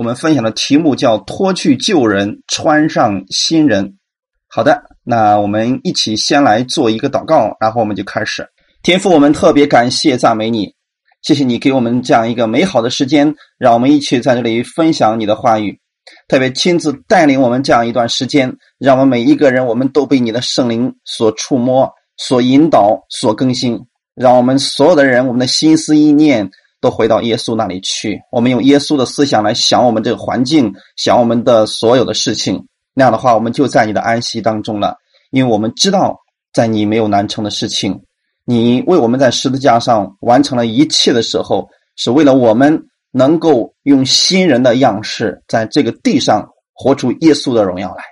我们分享的题目叫“脱去旧人，穿上新人”。好的，那我们一起先来做一个祷告，然后我们就开始。天父，我们特别感谢赞美你，谢谢你给我们这样一个美好的时间，让我们一起在这里分享你的话语，特别亲自带领我们这样一段时间，让我们每一个人，我们都被你的圣灵所触摸、所引导、所更新，让我们所有的人，我们的心思意念。都回到耶稣那里去。我们用耶稣的思想来想我们这个环境，想我们的所有的事情。那样的话，我们就在你的安息当中了。因为我们知道，在你没有难成的事情。你为我们在十字架上完成了一切的时候，是为了我们能够用新人的样式，在这个地上活出耶稣的荣耀来。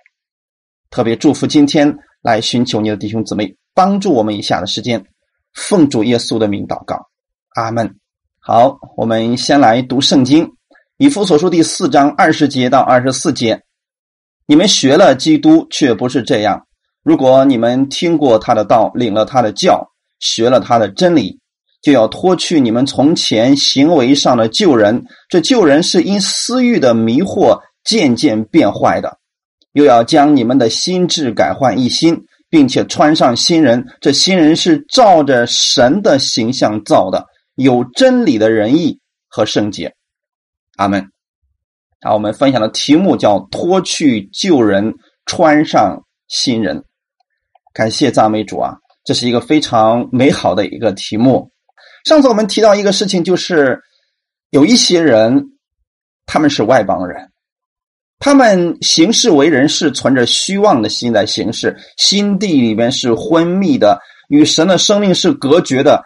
特别祝福今天来寻求你的弟兄姊妹，帮助我们以下的时间，奉主耶稣的名祷告，阿门。好，我们先来读圣经，以弗所书第四章二十节到二十四节。你们学了基督，却不是这样。如果你们听过他的道，领了他的教，学了他的真理，就要脱去你们从前行为上的旧人。这旧人是因私欲的迷惑渐渐变坏的，又要将你们的心智改换一新，并且穿上新人。这新人是照着神的形象造的。有真理的仁义和圣洁，阿门。好，我们分享的题目叫“脱去旧人，穿上新人”。感谢赞美主啊，这是一个非常美好的一个题目。上次我们提到一个事情，就是有一些人，他们是外邦人，他们行事为人是存着虚妄的心在行事，心地里面是昏迷的，与神的生命是隔绝的。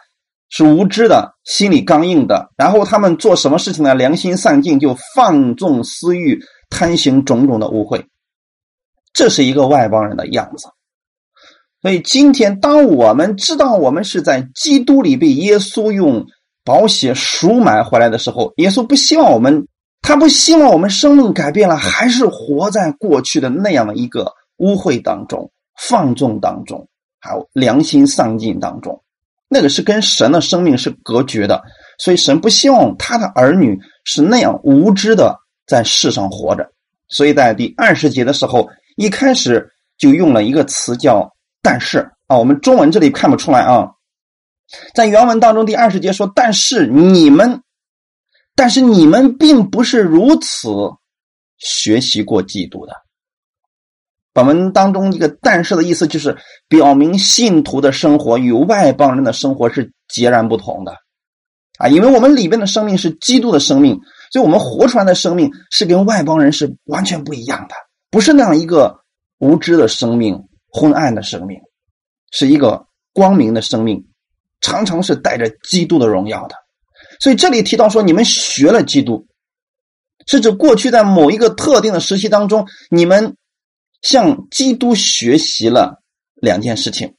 是无知的，心里刚硬的，然后他们做什么事情呢？良心丧尽，就放纵私欲，贪行种种的污秽。这是一个外邦人的样子。所以今天，当我们知道我们是在基督里被耶稣用宝血赎买回来的时候，耶稣不希望我们，他不希望我们生命改变了，还是活在过去的那样的一个污秽当中、放纵当中，还有良心丧尽当中。那个是跟神的生命是隔绝的，所以神不希望他的儿女是那样无知的在世上活着。所以在第二十节的时候，一开始就用了一个词叫“但是”啊，我们中文这里看不出来啊，在原文当中第二十节说：“但是你们，但是你们并不是如此学习过基督的。”本文当中一个“但是”的意思，就是表明信徒的生活与外邦人的生活是截然不同的，啊，因为我们里边的生命是基督的生命，所以我们活出来的生命是跟外邦人是完全不一样的，不是那样一个无知的生命、昏暗的生命，是一个光明的生命，常常是带着基督的荣耀的。所以这里提到说，你们学了基督，是指过去在某一个特定的时期当中，你们。向基督学习了两件事情，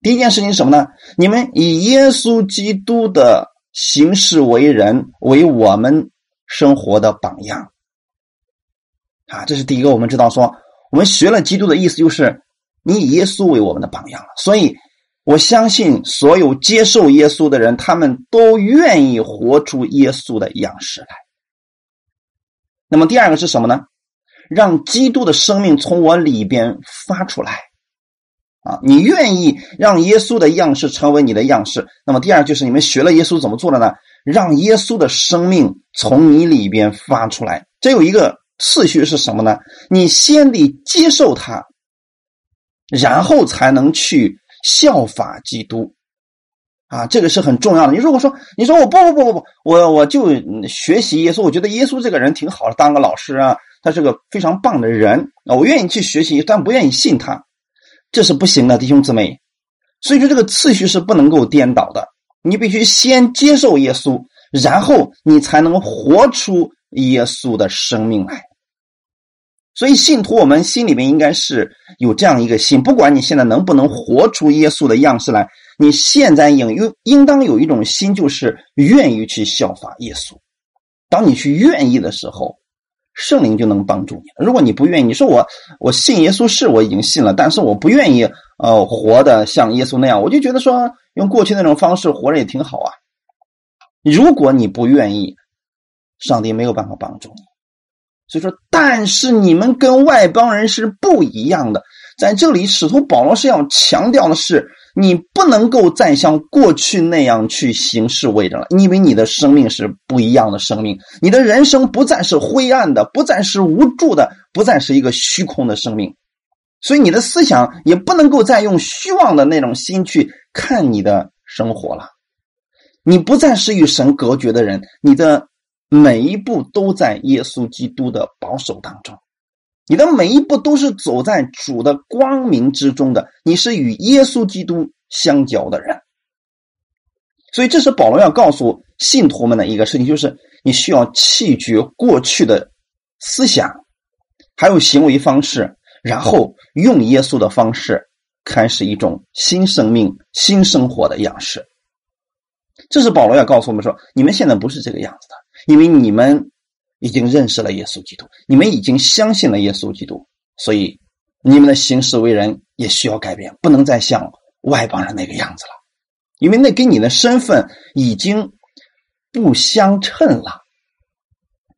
第一件事情是什么呢？你们以耶稣基督的行事为人为我们生活的榜样，啊，这是第一个。我们知道说，我们学了基督的意思就是你以耶稣为我们的榜样了。所以，我相信所有接受耶稣的人，他们都愿意活出耶稣的样式来。那么，第二个是什么呢？让基督的生命从我里边发出来，啊，你愿意让耶稣的样式成为你的样式？那么第二就是你们学了耶稣怎么做的呢？让耶稣的生命从你里边发出来。这有一个次序是什么呢？你先得接受他，然后才能去效法基督，啊，这个是很重要的。你如果说你说我不不不不不，我我就学习耶稣，我觉得耶稣这个人挺好的，当个老师啊。他是个非常棒的人啊，我愿意去学习，但不愿意信他，这是不行的，弟兄姊妹。所以说，这个次序是不能够颠倒的。你必须先接受耶稣，然后你才能活出耶稣的生命来。所以，信徒我们心里面应该是有这样一个心，不管你现在能不能活出耶稣的样式来，你现在应应应当有一种心，就是愿意去效法耶稣。当你去愿意的时候。圣灵就能帮助你。如果你不愿意，你说我我信耶稣是我已经信了，但是我不愿意呃活的像耶稣那样，我就觉得说用过去那种方式活着也挺好啊。如果你不愿意，上帝没有办法帮助你。所以说，但是你们跟外邦人是不一样的。在这里，使徒保罗是要强调的是，你不能够再像过去那样去行事为人了，因为你的生命是不一样的生命，你的人生不再是灰暗的，不再是无助的，不再是一个虚空的生命，所以你的思想也不能够再用虚妄的那种心去看你的生活了。你不再是与神隔绝的人，你的每一步都在耶稣基督的保守当中。你的每一步都是走在主的光明之中的，你是与耶稣基督相交的人，所以这是保罗要告诉信徒们的一个事情，就是你需要弃绝过去的思想，还有行为方式，然后用耶稣的方式开始一种新生命、新生活的样式。这是保罗要告诉我们说，你们现在不是这个样子的，因为你们。已经认识了耶稣基督，你们已经相信了耶稣基督，所以你们的行事为人也需要改变，不能再像外邦人那个样子了，因为那跟你的身份已经不相称了。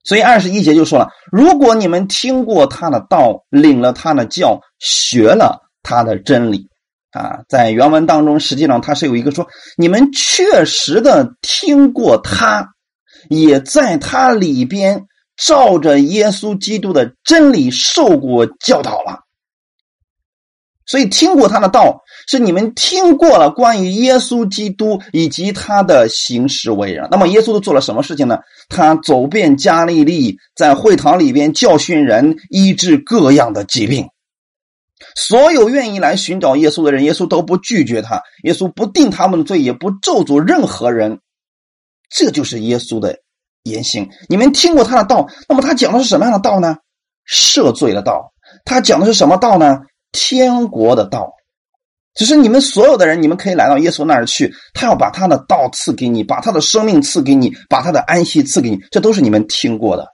所以二十一节就说了：如果你们听过他的道，领了他的教，学了他的真理，啊，在原文当中，实际上他是有一个说，你们确实的听过他，也在他里边。照着耶稣基督的真理受过教导了，所以听过他的道，是你们听过了关于耶稣基督以及他的行事为人。那么耶稣都做了什么事情呢？他走遍加利利，在会堂里边教训人，医治各样的疾病。所有愿意来寻找耶稣的人，耶稣都不拒绝他，耶稣不定他们的罪，也不咒诅任何人。这就是耶稣的。言行，你们听过他的道，那么他讲的是什么样的道呢？赦罪的道。他讲的是什么道呢？天国的道。只是你们所有的人，你们可以来到耶稣那儿去，他要把他的道赐给你，把他的生命赐给你，把他的安息赐给你，这都是你们听过的。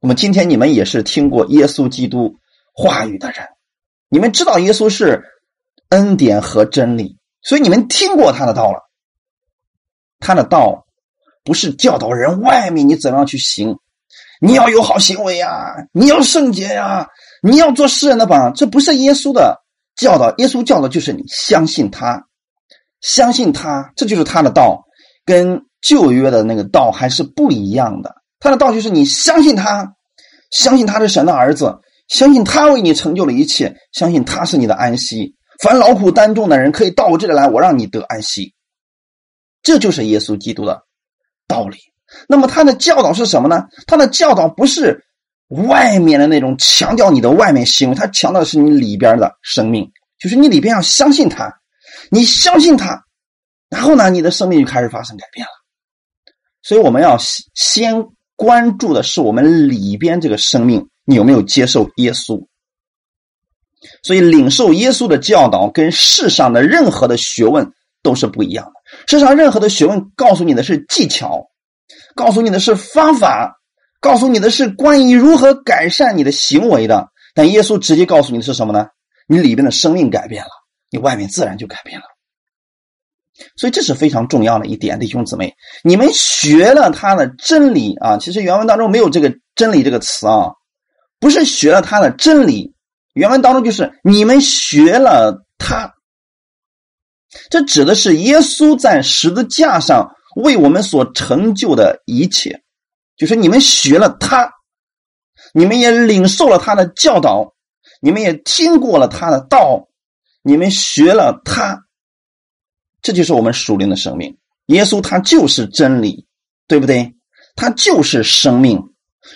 那么今天你们也是听过耶稣基督话语的人，你们知道耶稣是恩典和真理，所以你们听过他的道了，他的道。不是教导人外面你怎样去行，你要有好行为呀，你要圣洁呀，你要做世人的榜，这不是耶稣的教导。耶稣教导就是你相信他，相信他，这就是他的道，跟旧约的那个道还是不一样的。他的道就是你相信他，相信他是神的儿子，相信他为你成就了一切，相信他是你的安息。凡劳苦担重的人可以到我这里来，我让你得安息。这就是耶稣基督的。道理，那么他的教导是什么呢？他的教导不是外面的那种强调你的外面行为，他强调的是你里边的生命，就是你里边要相信他，你相信他，然后呢，你的生命就开始发生改变了。所以我们要先关注的是我们里边这个生命，你有没有接受耶稣？所以领受耶稣的教导跟世上的任何的学问都是不一样的。世上任何的学问告诉你的是技巧，告诉你的是方法，告诉你的是关于如何改善你的行为的。但耶稣直接告诉你的是什么呢？你里边的生命改变了，你外面自然就改变了。所以这是非常重要的一点，弟兄姊妹，你们学了他的真理啊，其实原文当中没有这个“真理”这个词啊，不是学了他的真理，原文当中就是你们学了他。这指的是耶稣在十字架上为我们所成就的一切，就是你们学了他，你们也领受了他的教导，你们也听过了他的道，你们学了他，这就是我们属灵的生命。耶稣他就是真理，对不对？他就是生命，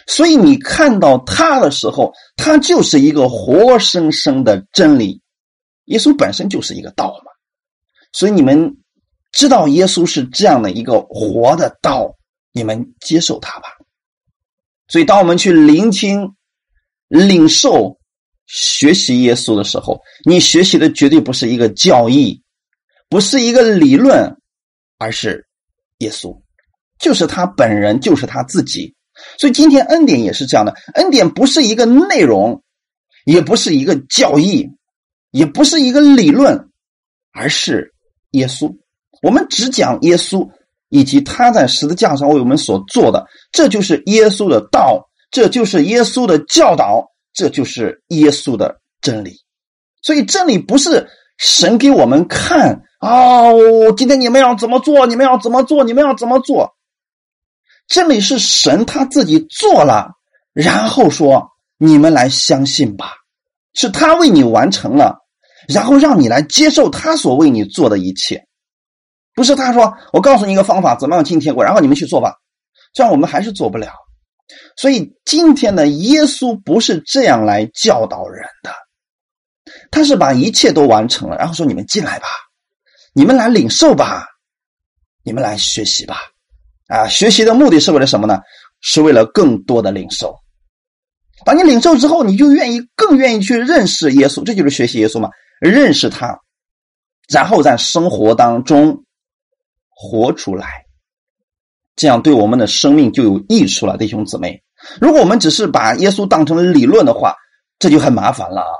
所以你看到他的时候，他就是一个活生生的真理。耶稣本身就是一个道。所以你们知道耶稣是这样的一个活的道，你们接受他吧。所以，当我们去聆听、领受、学习耶稣的时候，你学习的绝对不是一个教义，不是一个理论，而是耶稣，就是他本人，就是他自己。所以，今天恩典也是这样的，恩典不是一个内容，也不是一个教义，也不是一个理论，而是。耶稣，我们只讲耶稣以及他在十字架上为我们所做的，这就是耶稣的道，这就是耶稣的教导，这就是耶稣的真理。所以真理不是神给我们看啊，今天你们要怎么做？你们要怎么做？你们要怎么做？真理是神他自己做了，然后说你们来相信吧，是他为你完成了，然后让你来接受他所为你做的一切。不是他说我告诉你一个方法，怎么样进天国，然后你们去做吧，这样我们还是做不了。所以今天的耶稣不是这样来教导人的，他是把一切都完成了，然后说你们进来吧，你们来领受吧，你们来学习吧。啊，学习的目的是为了什么呢？是为了更多的领受。当你领受之后，你就愿意更愿意去认识耶稣，这就是学习耶稣嘛，认识他，然后在生活当中活出来。这样对我们的生命就有益处了，弟兄姊妹。如果我们只是把耶稣当成理论的话，这就很麻烦了啊。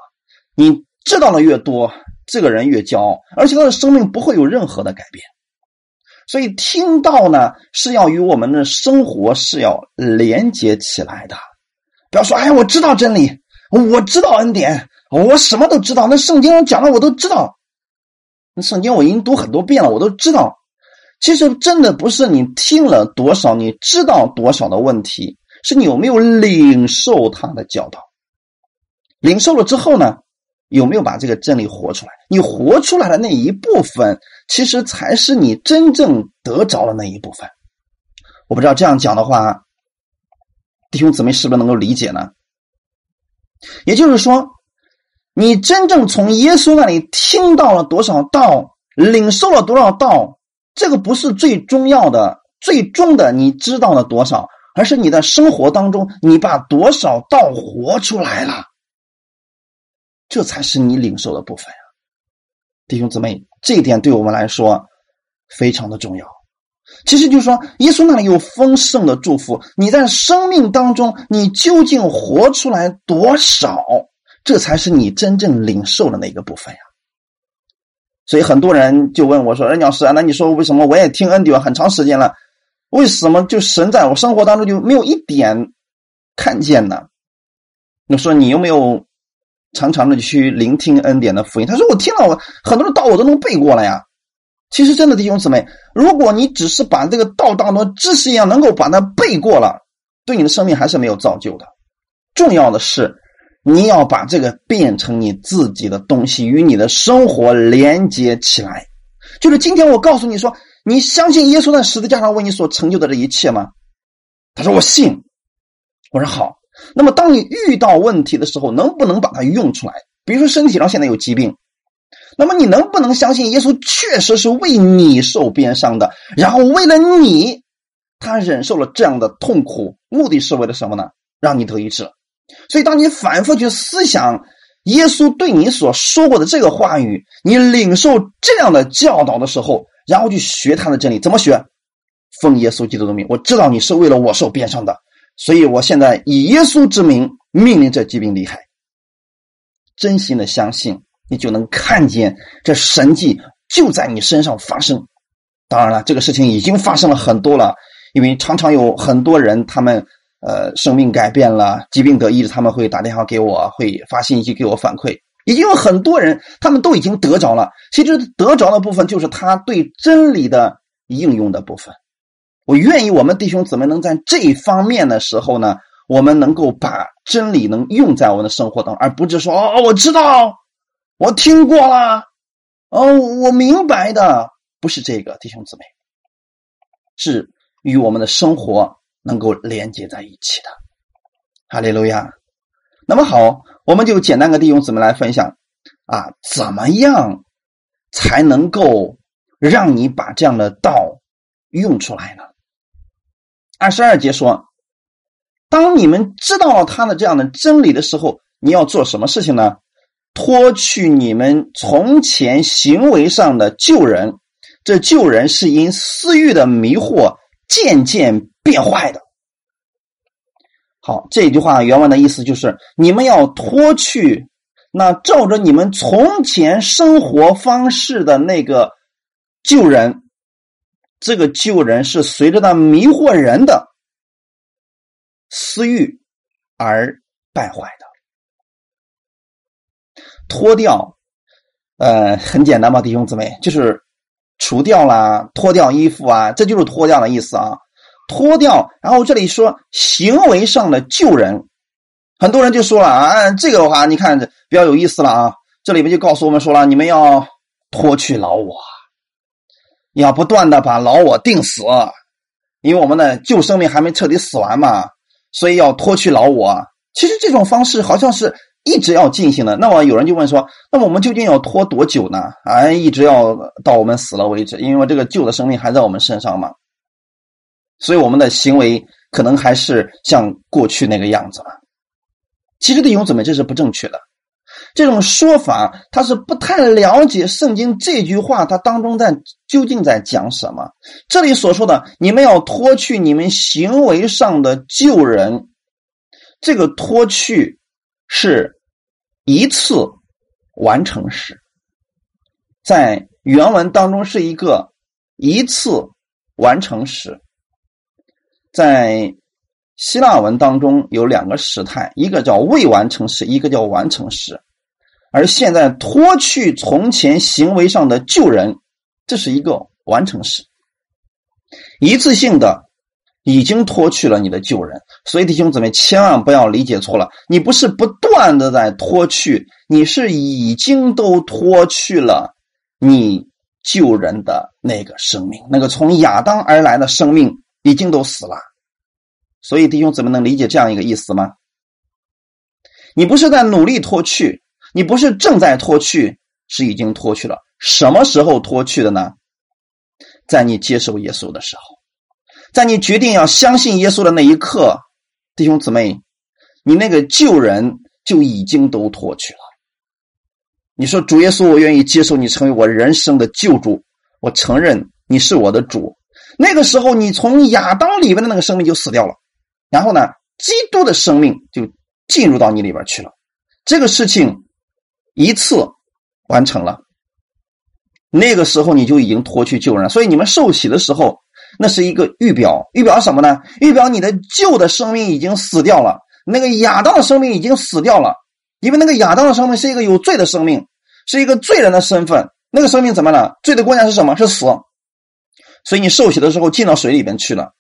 你知道的越多，这个人越骄傲，而且他的生命不会有任何的改变。所以听到呢，是要与我们的生活是要连接起来的。不要说，哎，我知道真理，我知道恩典，我什么都知道。那圣经讲的我都知道，那圣经我已经读很多遍了，我都知道。其实真的不是你听了多少，你知道多少的问题，是你有没有领受他的教导。领受了之后呢，有没有把这个真理活出来？你活出来的那一部分，其实才是你真正得着的那一部分。我不知道这样讲的话，弟兄姊妹是不是能够理解呢？也就是说，你真正从耶稣那里听到了多少道，领受了多少道。这个不是最重要的，最终的你知道了多少，而是你的生活当中你把多少道活出来了，这才是你领受的部分呀，弟兄姊妹，这一点对我们来说非常的重要。其实就是说，耶稣那里有丰盛的祝福，你在生命当中你究竟活出来多少，这才是你真正领受的那个部分呀。所以很多人就问我说：“任老师啊，那你说为什么我也听恩典很长时间了，为什么就神在我生活当中就没有一点看见呢？”你说你有没有常常的去聆听恩典的福音？他说：“我听了，我很多的道我都能背过了呀。”其实真的弟兄姊妹，如果你只是把这个道当做知识一样能够把它背过了，对你的生命还是没有造就的。重要的是。你要把这个变成你自己的东西，与你的生活连接起来。就是今天我告诉你说，你相信耶稣在十字架上为你所成就的这一切吗？他说我信。我说好。那么当你遇到问题的时候，能不能把它用出来？比如说身体上现在有疾病，那么你能不能相信耶稣确实是为你受鞭伤的？然后为了你，他忍受了这样的痛苦，目的是为了什么呢？让你得医治。所以，当你反复去思想耶稣对你所说过的这个话语，你领受这样的教导的时候，然后去学他的真理，怎么学？奉耶稣基督的名，我知道你是为了我受鞭伤的，所以我现在以耶稣之名命令这疾病离开。真心的相信，你就能看见这神迹就在你身上发生。当然了，这个事情已经发生了很多了，因为常常有很多人他们。呃，生命改变了，疾病得医治，他们会打电话给我，会发信息给我反馈。已经有很多人，他们都已经得着了。其实得着的部分，就是他对真理的应用的部分。我愿意我们弟兄姊妹能在这一方面的时候呢，我们能够把真理能用在我们的生活当中，而不是说哦，我知道，我听过了，哦，我明白的，不是这个，弟兄姊妹，是与我们的生活。能够连接在一起的，哈利路亚。那么好，我们就简单跟弟兄姊妹来分享啊，怎么样才能够让你把这样的道用出来呢？二十二节说，当你们知道了他的这样的真理的时候，你要做什么事情呢？脱去你们从前行为上的旧人，这旧人是因私欲的迷惑渐渐。变坏的，好，这句话原文的意思就是：你们要脱去那照着你们从前生活方式的那个旧人，这个旧人是随着那迷惑人的私欲而败坏的。脱掉，呃，很简单吧，弟兄姊妹，就是除掉啦，脱掉衣服啊，这就是脱掉的意思啊。脱掉，然后这里说行为上的救人，很多人就说了啊，这个的话，你看比较有意思了啊。这里面就告诉我们说了，你们要脱去老我，要不断的把老我定死，因为我们的旧生命还没彻底死完嘛，所以要脱去老我。其实这种方式好像是。一直要进行的，那么有人就问说：那么我们究竟要拖多久呢？啊，一直要到我们死了为止，因为这个旧的生命还在我们身上嘛，所以我们的行为可能还是像过去那个样子了。其实弟兄姊妹，这是不正确的。这种说法他是不太了解圣经这句话，它当中在究竟在讲什么？这里所说的你们要脱去你们行为上的旧人，这个脱去是。一次完成时，在原文当中是一个一次完成时，在希腊文当中有两个时态，一个叫未完成时，一个叫完成时。而现在脱去从前行为上的旧人，这是一个完成时，一次性的。已经脱去了你的旧人，所以弟兄姊妹千万不要理解错了。你不是不断的在脱去，你是已经都脱去了你旧人的那个生命，那个从亚当而来的生命已经都死了。所以弟兄姊妹能理解这样一个意思吗？你不是在努力脱去，你不是正在脱去，是已经脱去了。什么时候脱去的呢？在你接受耶稣的时候。在你决定要相信耶稣的那一刻，弟兄姊妹，你那个旧人就已经都脱去了。你说主耶稣，我愿意接受你成为我人生的救主，我承认你是我的主。那个时候，你从亚当里边的那个生命就死掉了，然后呢，基督的生命就进入到你里边去了。这个事情一次完成了，那个时候你就已经脱去旧人。所以你们受洗的时候。那是一个预表，预表什么呢？预表你的旧的生命已经死掉了，那个亚当的生命已经死掉了，因为那个亚当的生命是一个有罪的生命，是一个罪人的身份。那个生命怎么了？罪的关键是什么？是死。所以你受洗的时候进到水里边去了，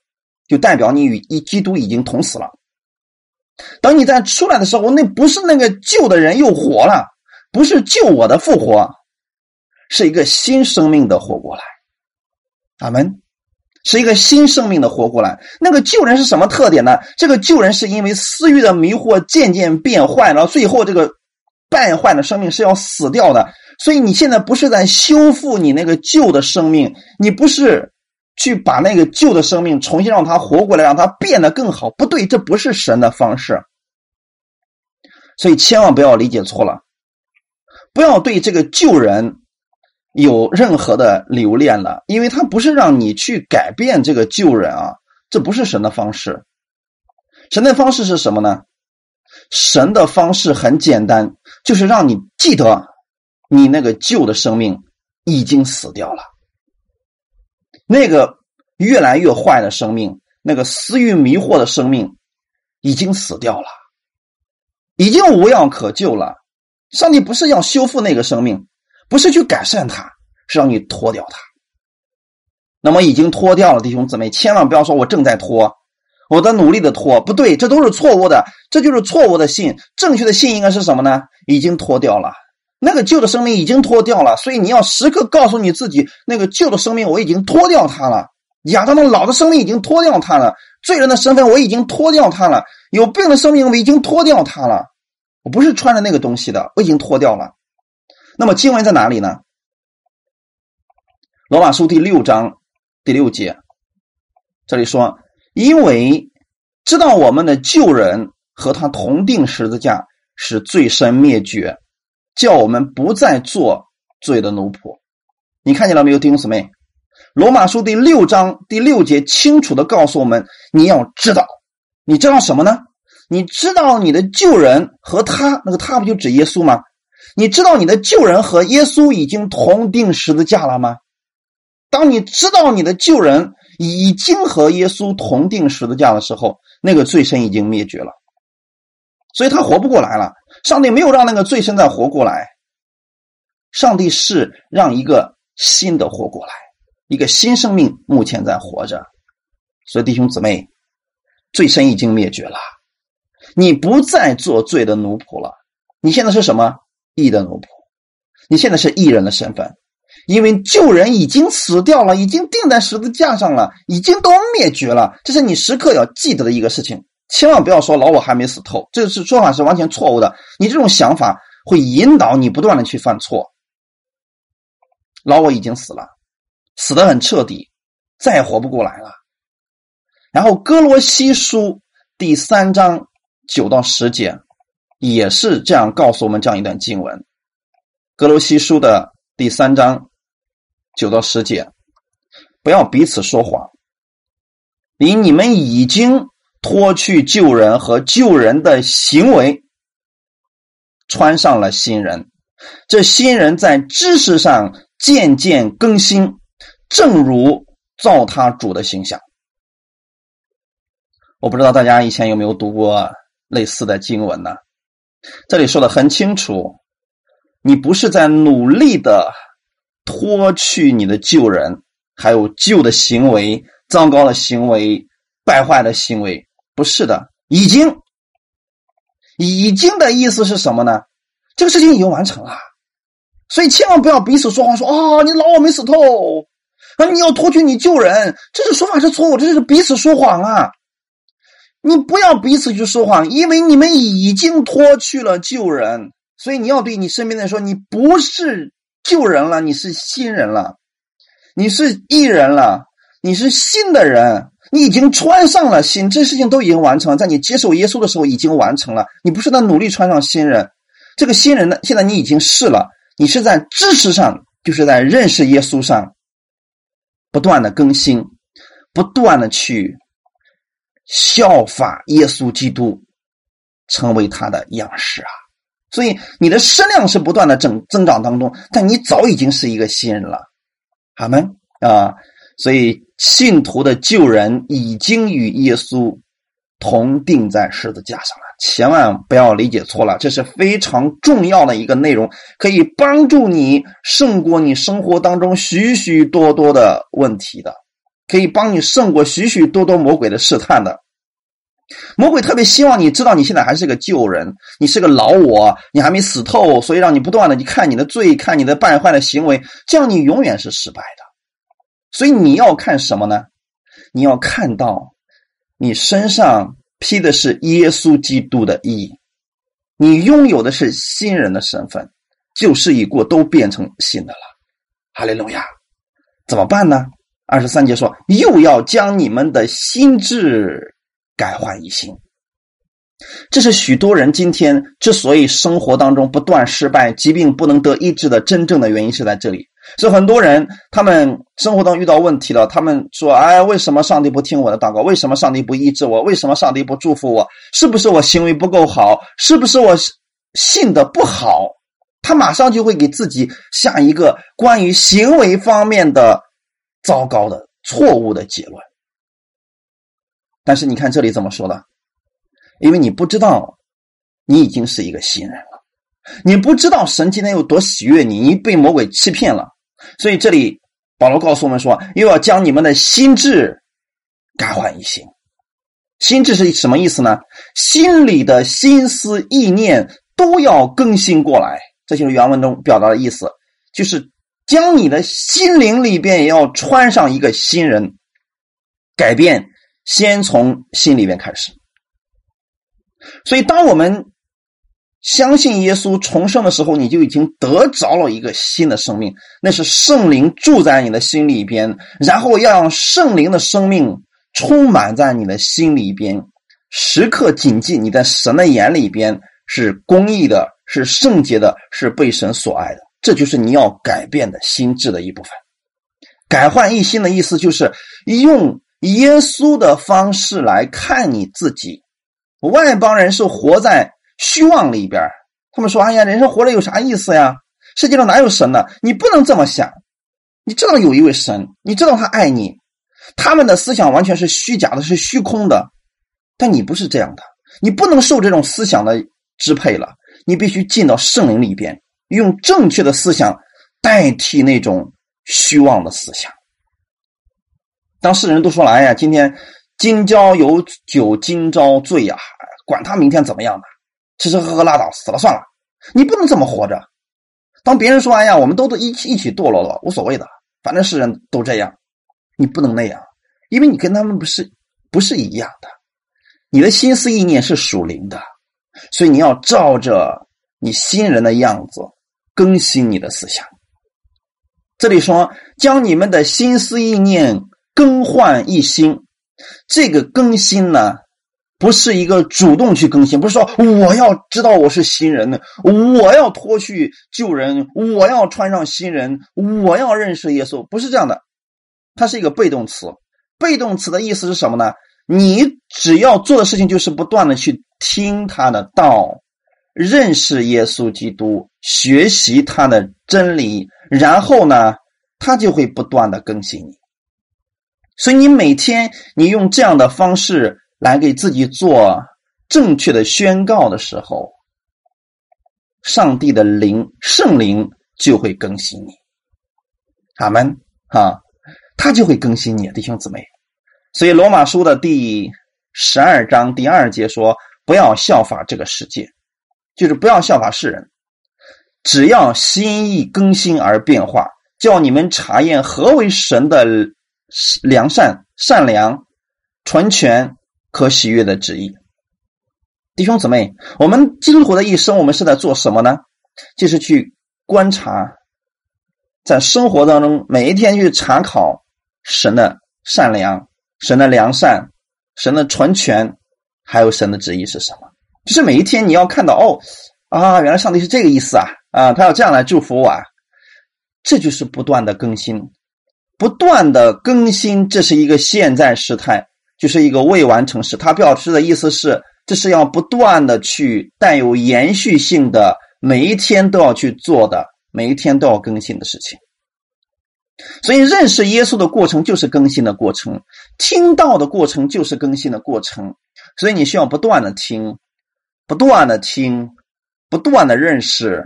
就代表你与一基督已经同死了。等你再出来的时候，那不是那个旧的人又活了，不是救我的复活，是一个新生命的活过来。阿门。是一个新生命的活过来。那个旧人是什么特点呢？这个旧人是因为私欲的迷惑渐渐变坏了，最后这个败坏的生命是要死掉的。所以你现在不是在修复你那个旧的生命，你不是去把那个旧的生命重新让它活过来，让它变得更好。不对，这不是神的方式。所以千万不要理解错了，不要对这个旧人。有任何的留恋了，因为他不是让你去改变这个旧人啊，这不是神的方式。神的方式是什么呢？神的方式很简单，就是让你记得，你那个旧的生命已经死掉了，那个越来越坏的生命，那个私欲迷惑的生命已经死掉了，已经无药可救了。上帝不是要修复那个生命。不是去改善它，是让你脱掉它。那么已经脱掉了，弟兄姊妹，千万不要说我正在脱，我在努力的脱，不对，这都是错误的，这就是错误的信。正确的信应该是什么呢？已经脱掉了，那个旧的生命已经脱掉了，所以你要时刻告诉你自己，那个旧的生命我已经脱掉它了，亚当的老的生命已经脱掉它了，罪人的身份我已经脱掉它了，有病的生命我已经脱掉它了，我不是穿着那个东西的，我已经脱掉了。那么经文在哪里呢？罗马书第六章第六节，这里说：“因为知道我们的旧人和他同定十字架，是罪身灭绝，叫我们不再做罪的奴仆。”你看见了没有，弟兄姊妹？罗马书第六章第六节清楚的告诉我们：你要知道，你知道什么呢？你知道你的旧人和他，那个他不就指耶稣吗？你知道你的旧人和耶稣已经同定十字架了吗？当你知道你的旧人已经和耶稣同定十字架的时候，那个罪身已经灭绝了。所以他活不过来了。上帝没有让那个罪现在活过来，上帝是让一个新的活过来，一个新生命目前在活着。所以弟兄姊妹，罪身已经灭绝了，你不再做罪的奴仆了。你现在是什么义的奴仆？你现在是义人的身份。因为旧人已经死掉了，已经钉在十字架上了，已经都灭绝了。这是你时刻要记得的一个事情，千万不要说老我还没死透，这是说法是完全错误的。你这种想法会引导你不断的去犯错。老我已经死了，死的很彻底，再也活不过来了。然后哥罗西书第三章九到十节也是这样告诉我们这样一段经文，哥罗西书的第三章。九到十节，不要彼此说谎。你你们已经脱去旧人和旧人的行为，穿上了新人。这新人在知识上渐渐更新，正如造他主的形象。我不知道大家以前有没有读过类似的经文呢？这里说的很清楚，你不是在努力的。脱去你的旧人，还有旧的行为、糟糕的行为、败坏的行为，不是的，已经，已经的意思是什么呢？这个事情已经完成了，所以千万不要彼此说谎，说啊，你老我没死透啊，你要脱去你旧人，这是说法是错误，这是彼此说谎啊！你不要彼此去说谎，因为你们已经脱去了旧人，所以你要对你身边的人说，你不是。旧人了，你是新人了，你是艺人了，你是新的人，你已经穿上了新，这事情都已经完成了，在你接受耶稣的时候已经完成了。你不是在努力穿上新人，这个新人呢，现在你已经是了，你是在知识上，就是在认识耶稣上，不断的更新，不断的去效法耶稣基督，成为他的样式啊。所以你的身量是不断的增增长当中，但你早已经是一个新人了，好吗？啊，所以信徒的旧人已经与耶稣同定在十字架上了，千万不要理解错了，这是非常重要的一个内容，可以帮助你胜过你生活当中许许多多的问题的，可以帮你胜过许许多多魔鬼的试探的。魔鬼特别希望你知道你现在还是个旧人，你是个老我，你还没死透，所以让你不断的去看你的罪，看你的败坏的行为，这样你永远是失败的。所以你要看什么呢？你要看到你身上披的是耶稣基督的衣，你拥有的是新人的身份，旧事已过，都变成新的了。哈利路亚！怎么办呢？二十三节说，又要将你们的心智。改换一新，这是许多人今天之所以生活当中不断失败、疾病不能得医治的真正的原因是在这里。所以很多人他们生活中遇到问题了，他们说：“哎，为什么上帝不听我的祷告？为什么上帝不医治我？为什么上帝不祝福我？是不是我行为不够好？是不是我信的不好？”他马上就会给自己下一个关于行为方面的糟糕的、错误的结论。但是你看这里怎么说的？因为你不知道，你已经是一个新人了，你不知道神今天有多喜悦你，你被魔鬼欺骗了。所以这里保罗告诉我们说，又要将你们的心智改换一新。心智是什么意思呢？心里的心思意念都要更新过来。这就是原文中表达的意思，就是将你的心灵里边也要穿上一个新人，改变。先从心里面开始，所以当我们相信耶稣重生的时候，你就已经得着了一个新的生命，那是圣灵住在你的心里边，然后要让圣灵的生命充满在你的心里边，时刻谨记你在神的眼里边是公义的，是圣洁的，是被神所爱的，这就是你要改变的心智的一部分。改换一心的意思就是用。耶稣的方式来看你自己，外邦人是活在虚妄里边他们说：“哎呀，人生活着有啥意思呀？世界上哪有神呢？”你不能这么想。你知道有一位神，你知道他爱你。他们的思想完全是虚假的，是虚空的。但你不是这样的，你不能受这种思想的支配了，你必须进到圣灵里边，用正确的思想代替那种虚妄的思想。当世人都说了：“哎呀，今天今朝有酒今朝醉呀，管他明天怎么样呢？吃吃喝喝拉倒，死了算了。”你不能这么活着。当别人说：“哎呀，我们都都一起一起堕落了，无所谓的，反正世人都这样。”你不能那样，因为你跟他们不是不是一样的。你的心思意念是属灵的，所以你要照着你新人的样子更新你的思想。这里说将你们的心思意念更换一新，这个更新呢，不是一个主动去更新，不是说我要知道我是新人呢，我要脱去旧人，我要穿上新人，我要认识耶稣，不是这样的，它是一个被动词。被动词的意思是什么呢？你只要做的事情就是不断的去听他的道，认识耶稣基督，学习他的真理，然后呢，他就会不断的更新你。所以你每天你用这样的方式来给自己做正确的宣告的时候，上帝的灵圣灵就会更新你。阿门啊，他就会更新你，弟兄姊妹。所以，罗马书的第十二章第二节说：“不要效法这个世界，就是不要效法世人，只要心意更新而变化，叫你们查验何为神的良善、善良、纯全、可喜悦的旨意。”弟兄姊妹，我们基督徒的一生，我们是在做什么呢？就是去观察，在生活当中每一天去查考神的善良。神的良善，神的纯全，还有神的旨意是什么？就是每一天你要看到哦，啊，原来上帝是这个意思啊，啊，他要这样来祝福我，啊，这就是不断的更新，不断的更新，这是一个现在时态，就是一个未完成时。它表示的意思是，这是要不断的去带有延续性的，每一天都要去做的，每一天都要更新的事情。所以，认识耶稣的过程就是更新的过程，听到的过程就是更新的过程。所以，你需要不断的听，不断的听，不断的认识，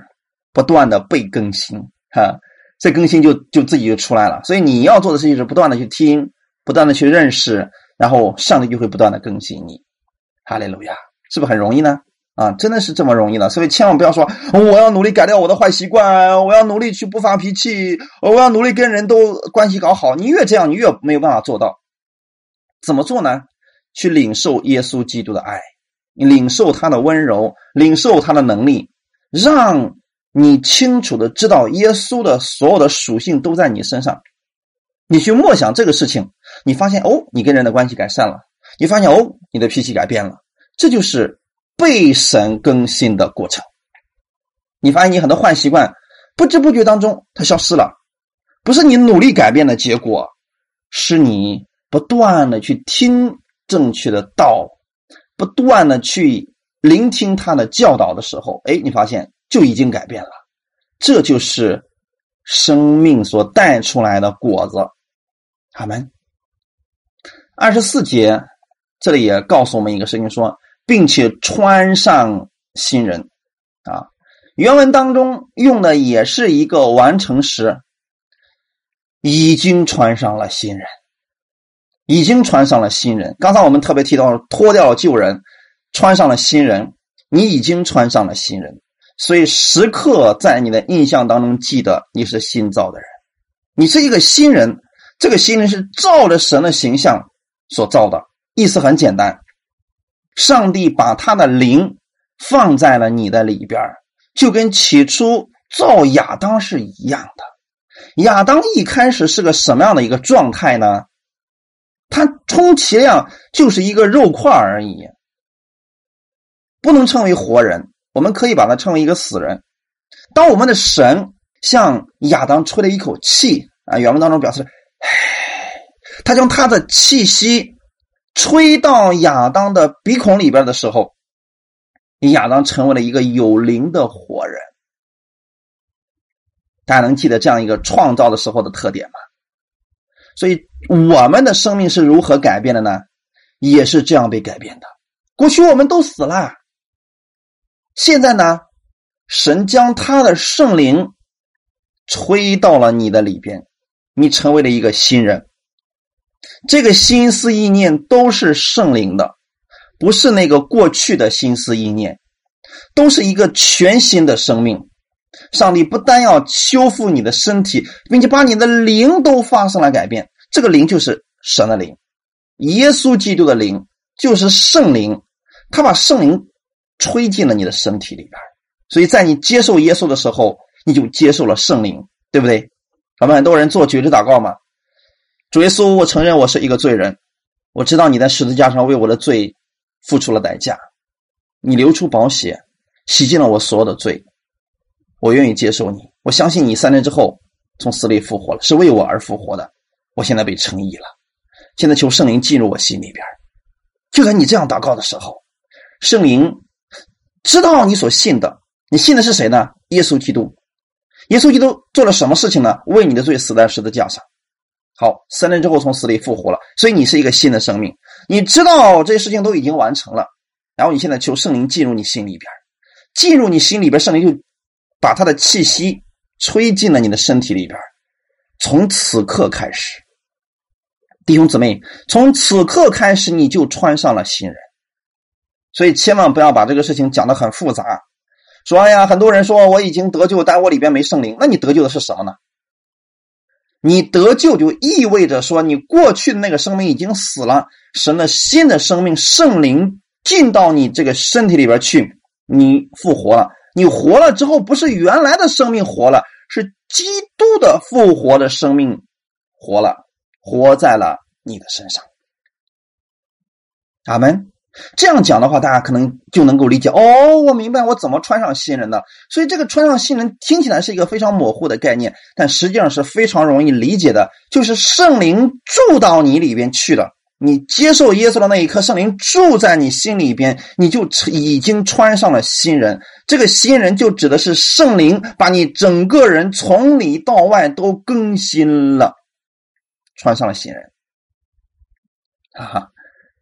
不断的被更新。哈，这更新就就自己就出来了。所以，你要做的事情是不断的去听，不断的去认识，然后上帝就会不断的更新你。哈利路亚，是不是很容易呢？啊，真的是这么容易的，所以千万不要说我要努力改掉我的坏习惯，我要努力去不发脾气，我要努力跟人都关系搞好。你越这样，你越没有办法做到。怎么做呢？去领受耶稣基督的爱，领受他的温柔，领受他的能力，让你清楚的知道耶稣的所有的属性都在你身上。你去默想这个事情，你发现哦，你跟人的关系改善了，你发现哦，你的脾气改变了，这就是。被神更新的过程，你发现你很多坏习惯不知不觉当中它消失了，不是你努力改变的结果，是你不断的去听正确的道，不断的去聆听他的教导的时候，哎，你发现就已经改变了，这就是生命所带出来的果子。阿门。二十四节这里也告诉我们一个事情说。并且穿上新人，啊，原文当中用的也是一个完成时，已经穿上了新人，已经穿上了新人。刚才我们特别提到脱掉了旧人，穿上了新人，你已经穿上了新人，所以时刻在你的印象当中记得你是新造的人，你是一个新人，这个新人是照着神的形象所造的，意思很简单。上帝把他的灵放在了你的里边就跟起初造亚当是一样的。亚当一开始是个什么样的一个状态呢？他充其量就是一个肉块而已，不能称为活人。我们可以把它称为一个死人。当我们的神向亚当吹了一口气啊，原文当中表示，他将他的气息。吹到亚当的鼻孔里边的时候，亚当成为了一个有灵的活人。大家能记得这样一个创造的时候的特点吗？所以我们的生命是如何改变的呢？也是这样被改变的。过去我们都死了，现在呢，神将他的圣灵吹到了你的里边，你成为了一个新人。这个心思意念都是圣灵的，不是那个过去的心思意念，都是一个全新的生命。上帝不但要修复你的身体，并且把你的灵都发生了改变。这个灵就是神的灵，耶稣基督的灵就是圣灵，他把圣灵吹进了你的身体里边。所以在你接受耶稣的时候，你就接受了圣灵，对不对？咱们很多人做绝志祷告嘛。主耶稣，我承认我是一个罪人，我知道你在十字架上为我的罪付出了代价，你流出宝血，洗净了我所有的罪，我愿意接受你，我相信你三天之后从死里复活了，是为我而复活的，我现在被称义了，现在求圣灵进入我心里边。就在你这样祷告的时候，圣灵知道你所信的，你信的是谁呢？耶稣基督，耶稣基督做了什么事情呢？为你的罪死在十字架上。好，三年之后从死里复活了，所以你是一个新的生命。你知道这些事情都已经完成了，然后你现在求圣灵进入你心里边，进入你心里边，圣灵就把他的气息吹进了你的身体里边。从此刻开始，弟兄姊妹，从此刻开始你就穿上了新人。所以千万不要把这个事情讲的很复杂，说哎呀，很多人说我已经得救，但我里边没圣灵，那你得救的是什么呢？你得救就意味着说，你过去的那个生命已经死了，神的新的生命圣灵进到你这个身体里边去，你复活了。你活了之后，不是原来的生命活了，是基督的复活的生命活了，活在了你的身上。阿门。这样讲的话，大家可能就能够理解哦。我明白，我怎么穿上新人的。所以，这个穿上新人听起来是一个非常模糊的概念，但实际上是非常容易理解的。就是圣灵住到你里边去了，你接受耶稣的那一刻，圣灵住在你心里边，你就已经穿上了新人。这个新人就指的是圣灵把你整个人从里到外都更新了，穿上了新人。哈哈。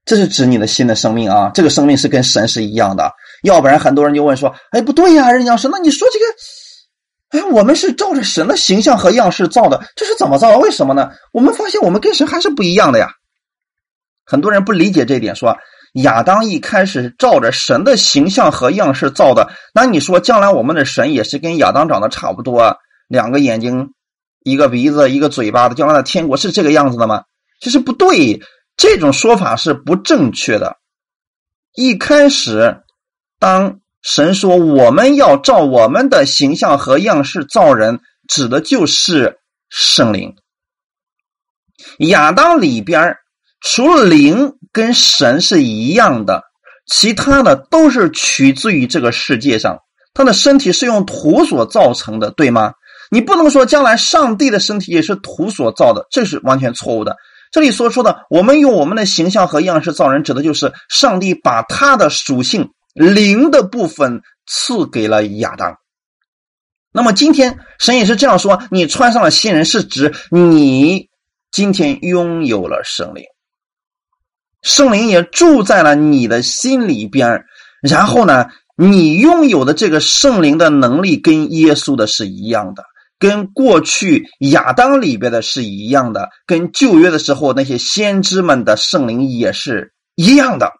这是指你的新的生命啊！这个生命是跟神是一样的，要不然很多人就问说：“哎，不对呀，人家说，那你说这个，哎，我们是照着神的形象和样式造的，这是怎么造的？为什么呢？我们发现我们跟神还是不一样的呀。”很多人不理解这一点，说亚当一开始照着神的形象和样式造的，那你说将来我们的神也是跟亚当长得差不多，两个眼睛，一个鼻子，一个嘴巴的，将来的天国是这个样子的吗？其实不对。这种说法是不正确的。一开始，当神说我们要照我们的形象和样式造人，指的就是圣灵。亚当里边除了灵跟神是一样的，其他的都是取自于这个世界上。他的身体是用土所造成的，对吗？你不能说将来上帝的身体也是土所造的，这是完全错误的。这里所说的，我们用我们的形象和样式造人，指的就是上帝把他的属性灵的部分赐给了亚当。那么今天神也是这样说：你穿上了新人，是指你今天拥有了圣灵，圣灵也住在了你的心里边。然后呢，你拥有的这个圣灵的能力跟耶稣的是一样的。跟过去亚当里边的是一样的，跟旧约的时候那些先知们的圣灵也是一样的，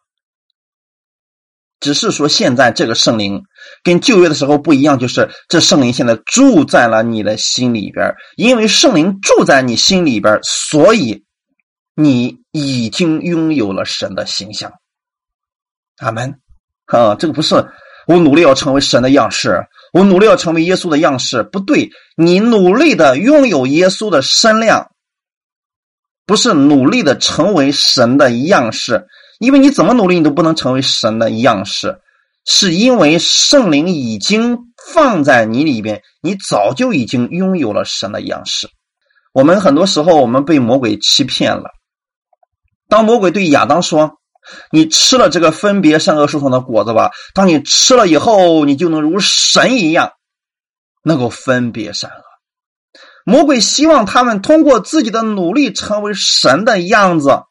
只是说现在这个圣灵跟旧约的时候不一样，就是这圣灵现在住在了你的心里边，因为圣灵住在你心里边，所以你已经拥有了神的形象。阿门。啊，这个不是我努力要成为神的样式。我努力要成为耶稣的样式，不对。你努力的拥有耶稣的身量，不是努力的成为神的样式。因为你怎么努力，你都不能成为神的样式，是因为圣灵已经放在你里边，你早就已经拥有了神的样式。我们很多时候，我们被魔鬼欺骗了。当魔鬼对亚当说。你吃了这个分别善恶树上的果子吧？当你吃了以后，你就能如神一样，能够分别善恶。魔鬼希望他们通过自己的努力成为神的样子，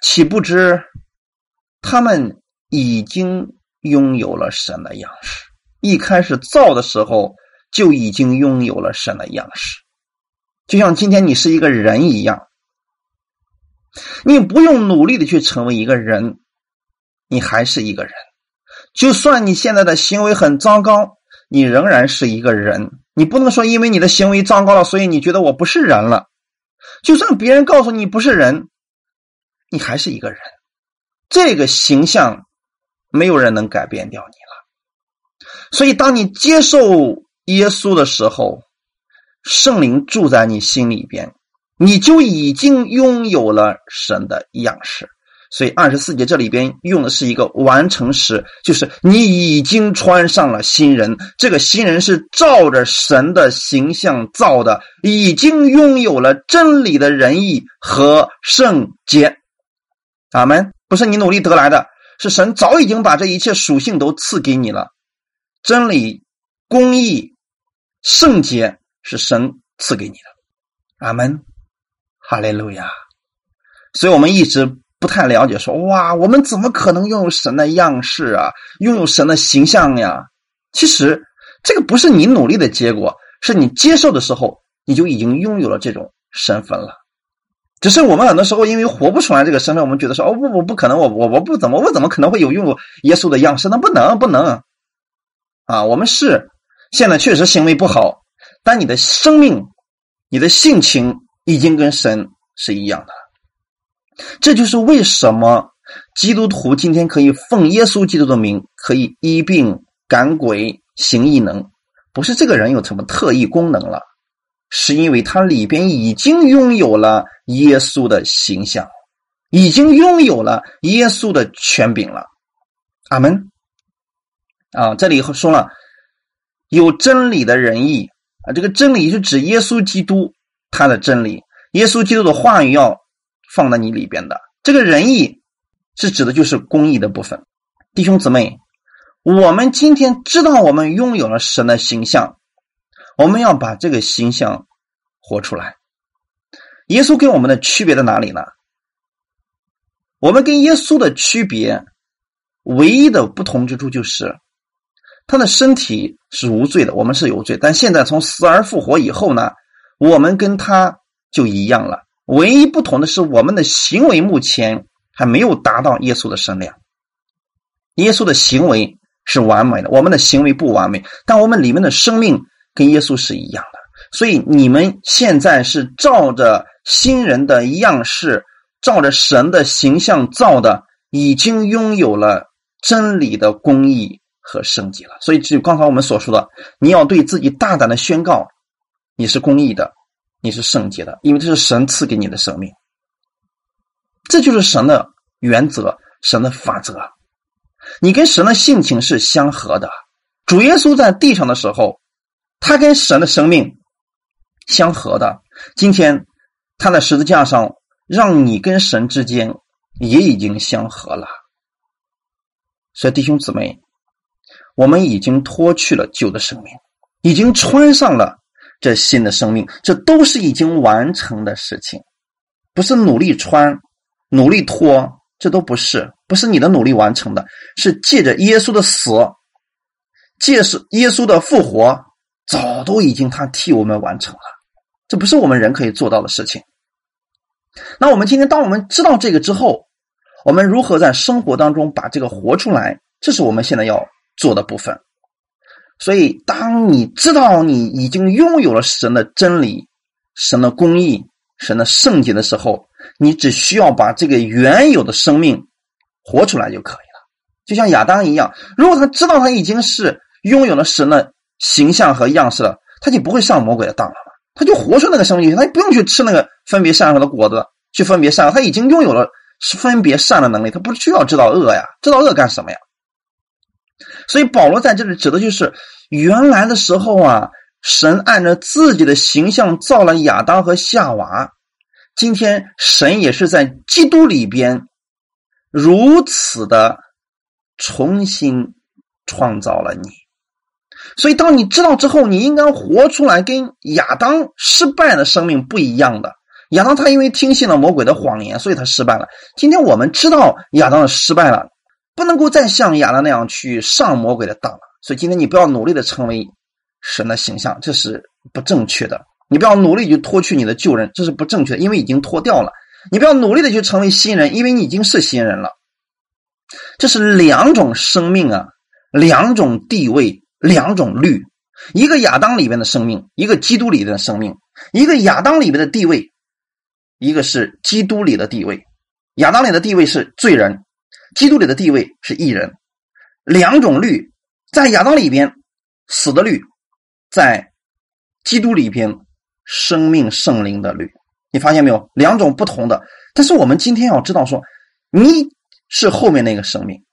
岂不知他们已经拥有了神的样式，一开始造的时候就已经拥有了神的样式，就像今天你是一个人一样，你不用努力的去成为一个人，你还是一个人。就算你现在的行为很糟糕，你仍然是一个人。你不能说因为你的行为糟糕了，所以你觉得我不是人了。就算别人告诉你不是人，你还是一个人。这个形象没有人能改变掉你了。所以，当你接受耶稣的时候，圣灵住在你心里边，你就已经拥有了神的样式。所以二十四节这里边用的是一个完成时，就是你已经穿上了新人。这个新人是照着神的形象造的，已经拥有了真理的仁义和圣洁。阿门。不是你努力得来的，是神早已经把这一切属性都赐给你了。真理、公义、圣洁是神赐给你的。阿门。哈利路亚。所以我们一直。不太了解，说哇，我们怎么可能拥有神的样式啊？拥有神的形象呀？其实这个不是你努力的结果，是你接受的时候，你就已经拥有了这种身份了。只是我们很多时候因为活不出来这个身份，我们觉得说哦不不不可能，我我我不怎么我怎么可能会有拥有耶稣的样式？那不能不能啊！我们是现在确实行为不好，但你的生命、你的性情已经跟神是一样的了。这就是为什么基督徒今天可以奉耶稣基督的名，可以医病赶鬼行异能，不是这个人有什么特异功能了，是因为他里边已经拥有了耶稣的形象，已经拥有了耶稣的权柄了。阿门。啊，这里说了有真理的仁义啊，这个真理是指耶稣基督他的真理，耶稣基督的话语要。放在你里边的这个仁义，是指的就是公义的部分。弟兄姊妹，我们今天知道我们拥有了神的形象，我们要把这个形象活出来。耶稣跟我们的区别在哪里呢？我们跟耶稣的区别，唯一的不同之处就是，他的身体是无罪的，我们是有罪。但现在从死而复活以后呢，我们跟他就一样了。唯一不同的是，我们的行为目前还没有达到耶稣的身量。耶稣的行为是完美的，我们的行为不完美，但我们里面的生命跟耶稣是一样的。所以你们现在是照着新人的样式，照着神的形象造的，已经拥有了真理的公义和升级了。所以，就刚才我们所说的，你要对自己大胆的宣告，你是公义的。你是圣洁的，因为这是神赐给你的生命，这就是神的原则，神的法则。你跟神的性情是相合的。主耶稣在地上的时候，他跟神的生命相合的。今天他在十字架上，让你跟神之间也已经相合了。所以弟兄姊妹，我们已经脱去了旧的生命，已经穿上了。这新的生命，这都是已经完成的事情，不是努力穿、努力脱，这都不是，不是你的努力完成的，是借着耶稣的死，借是耶稣的复活，早都已经他替我们完成了，这不是我们人可以做到的事情。那我们今天，当我们知道这个之后，我们如何在生活当中把这个活出来？这是我们现在要做的部分。所以，当你知道你已经拥有了神的真理、神的公义、神的圣洁的时候，你只需要把这个原有的生命活出来就可以了。就像亚当一样，如果他知道他已经是拥有了神的形象和样式了，他就不会上魔鬼的当了他就活出那个生命，他也不用去吃那个分别善恶的果子，去分别善恶，他已经拥有了分别善的能力，他不需要知道恶呀，知道恶干什么呀？所以保罗在这里指的就是原来的时候啊，神按照自己的形象造了亚当和夏娃。今天神也是在基督里边如此的重新创造了你。所以当你知道之后，你应该活出来跟亚当失败的生命不一样的。亚当他因为听信了魔鬼的谎言，所以他失败了。今天我们知道亚当失败了。不能够再像亚当那样去上魔鬼的当了。所以今天你不要努力的成为神的形象，这是不正确的。你不要努力去脱去你的旧人，这是不正确的，因为已经脱掉了。你不要努力的去成为新人，因为你已经是新人了。这是两种生命啊，两种地位，两种律。一个亚当里边的生命，一个基督里的生命。一个亚当里边的地位，一个是基督里的地位。亚当里的地位是罪人，基督里的地位是一人。两种律在亚当里边死的律，在基督里边生命圣灵的律。你发现没有？两种不同的。但是我们今天要知道，说你是后面那个生命，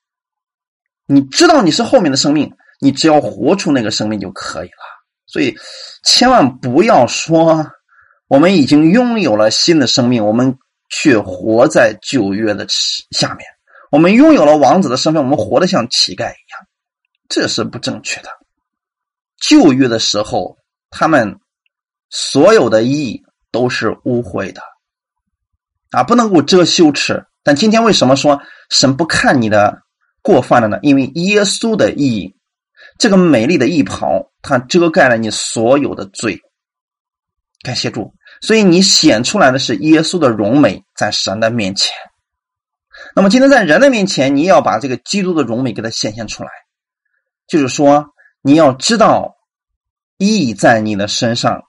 你知道你是后面的生命，你只要活出那个生命就可以了。所以，千万不要说我们已经拥有了新的生命，我们却活在旧约的下面。我们拥有了王子的身份，我们活得像乞丐一样，这是不正确的。旧约的时候，他们所有的义。都是污秽的，啊，不能够遮羞耻。但今天为什么说神不看你的过犯了呢？因为耶稣的义，这个美丽的义袍，它遮盖了你所有的罪。感谢主，所以你显出来的是耶稣的荣美，在神的面前。那么今天在人的面前，你要把这个基督的荣美给它显现出来，就是说你要知道义在你的身上。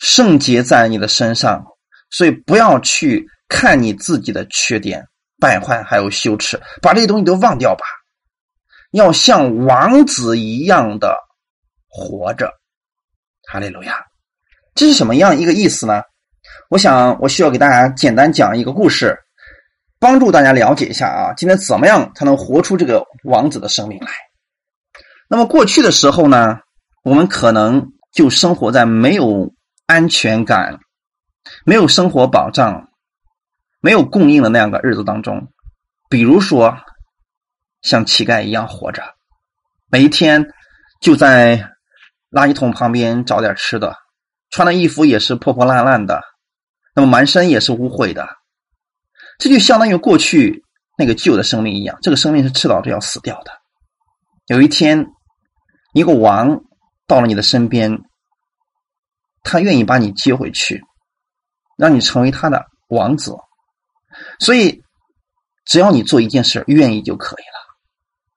圣洁在你的身上，所以不要去看你自己的缺点、败坏还有羞耻，把这些东西都忘掉吧。要像王子一样的活着，哈利路亚！这是什么样一个意思呢？我想我需要给大家简单讲一个故事，帮助大家了解一下啊，今天怎么样才能活出这个王子的生命来？那么过去的时候呢，我们可能就生活在没有。安全感，没有生活保障，没有供应的那样的日子当中，比如说像乞丐一样活着，每一天就在垃圾桶旁边找点吃的，穿的衣服也是破破烂烂的，那么满身也是污秽的，这就相当于过去那个旧的生命一样，这个生命是迟早都要死掉的。有一天，一个王到了你的身边。他愿意把你接回去，让你成为他的王子。所以，只要你做一件事，愿意就可以了。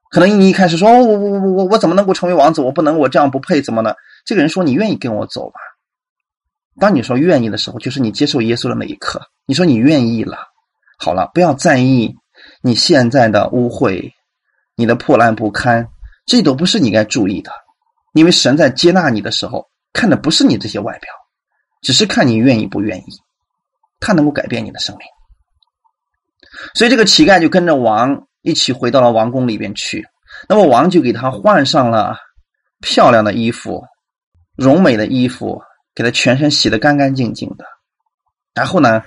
可能你一开始说：“我我我我我怎么能够成为王子？我不能，我这样不配，怎么呢？”这个人说：“你愿意跟我走吧？”当你说愿意的时候，就是你接受耶稣的那一刻。你说你愿意了，好了，不要在意你现在的污秽，你的破烂不堪，这都不是你该注意的，因为神在接纳你的时候。看的不是你这些外表，只是看你愿意不愿意。他能够改变你的生命，所以这个乞丐就跟着王一起回到了王宫里边去。那么王就给他换上了漂亮的衣服、柔美的衣服，给他全身洗得干干净净的。然后呢，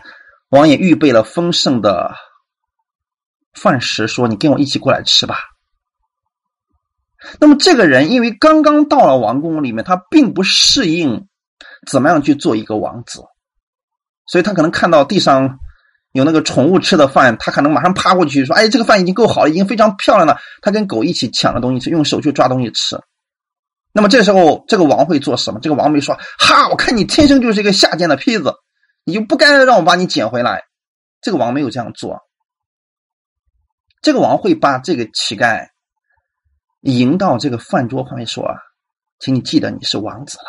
王也预备了丰盛的饭食，说：“你跟我一起过来吃吧。”那么这个人因为刚刚到了王宫里面，他并不适应怎么样去做一个王子，所以他可能看到地上有那个宠物吃的饭，他可能马上趴过去说：“哎，这个饭已经够好了，已经非常漂亮了。”他跟狗一起抢了东西吃，用手去抓东西吃。那么这时候，这个王会做什么？这个王没说：“哈，我看你天生就是一个下贱的坯子，你就不该让我把你捡回来。”这个王没有这样做。这个王会把这个乞丐。迎到这个饭桌旁边说：“请你记得你是王子了，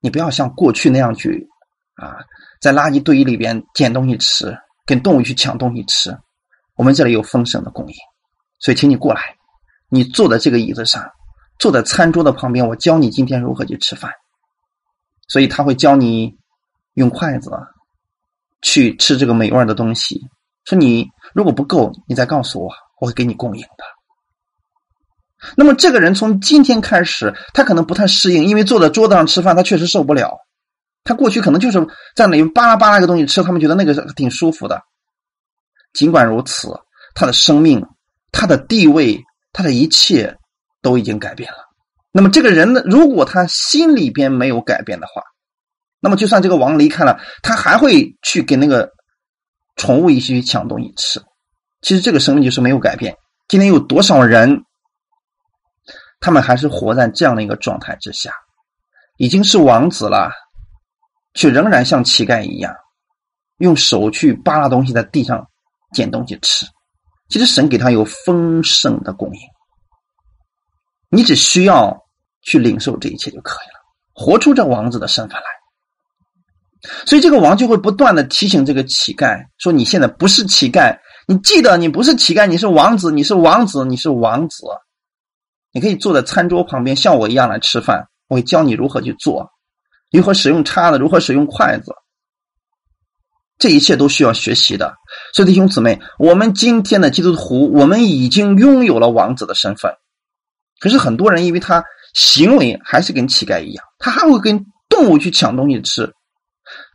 你不要像过去那样去啊，在垃圾堆里边捡东西吃，跟动物去抢东西吃。我们这里有丰盛的供应，所以请你过来，你坐在这个椅子上，坐在餐桌的旁边，我教你今天如何去吃饭。所以他会教你用筷子去吃这个美味的东西。说你如果不够，你再告诉我，我会给你供应的。”那么这个人从今天开始，他可能不太适应，因为坐在桌子上吃饭，他确实受不了。他过去可能就是在那里巴拉巴拉个东西吃，他们觉得那个挺舒服的。尽管如此，他的生命、他的地位、他的一切都已经改变了。那么这个人呢，如果他心里边没有改变的话，那么就算这个王离开了，他还会去给那个宠物一起去抢东西吃。其实这个生命就是没有改变。今天有多少人，他们还是活在这样的一个状态之下，已经是王子了，却仍然像乞丐一样，用手去扒拉东西，在地上捡东西吃。其实神给他有丰盛的供应，你只需要去领受这一切就可以了，活出这王子的身份来。所以这个王就会不断的提醒这个乞丐说：“你现在不是乞丐，你记得你不是乞丐，你是王子，你是王子，你是王子。你可以坐在餐桌旁边，像我一样来吃饭。我会教你如何去做，如何使用叉子，如何使用筷子。这一切都需要学习的。所以弟兄姊妹，我们今天的基督徒，我们已经拥有了王子的身份。可是很多人因为他行为还是跟乞丐一样，他还会跟动物去抢东西吃。”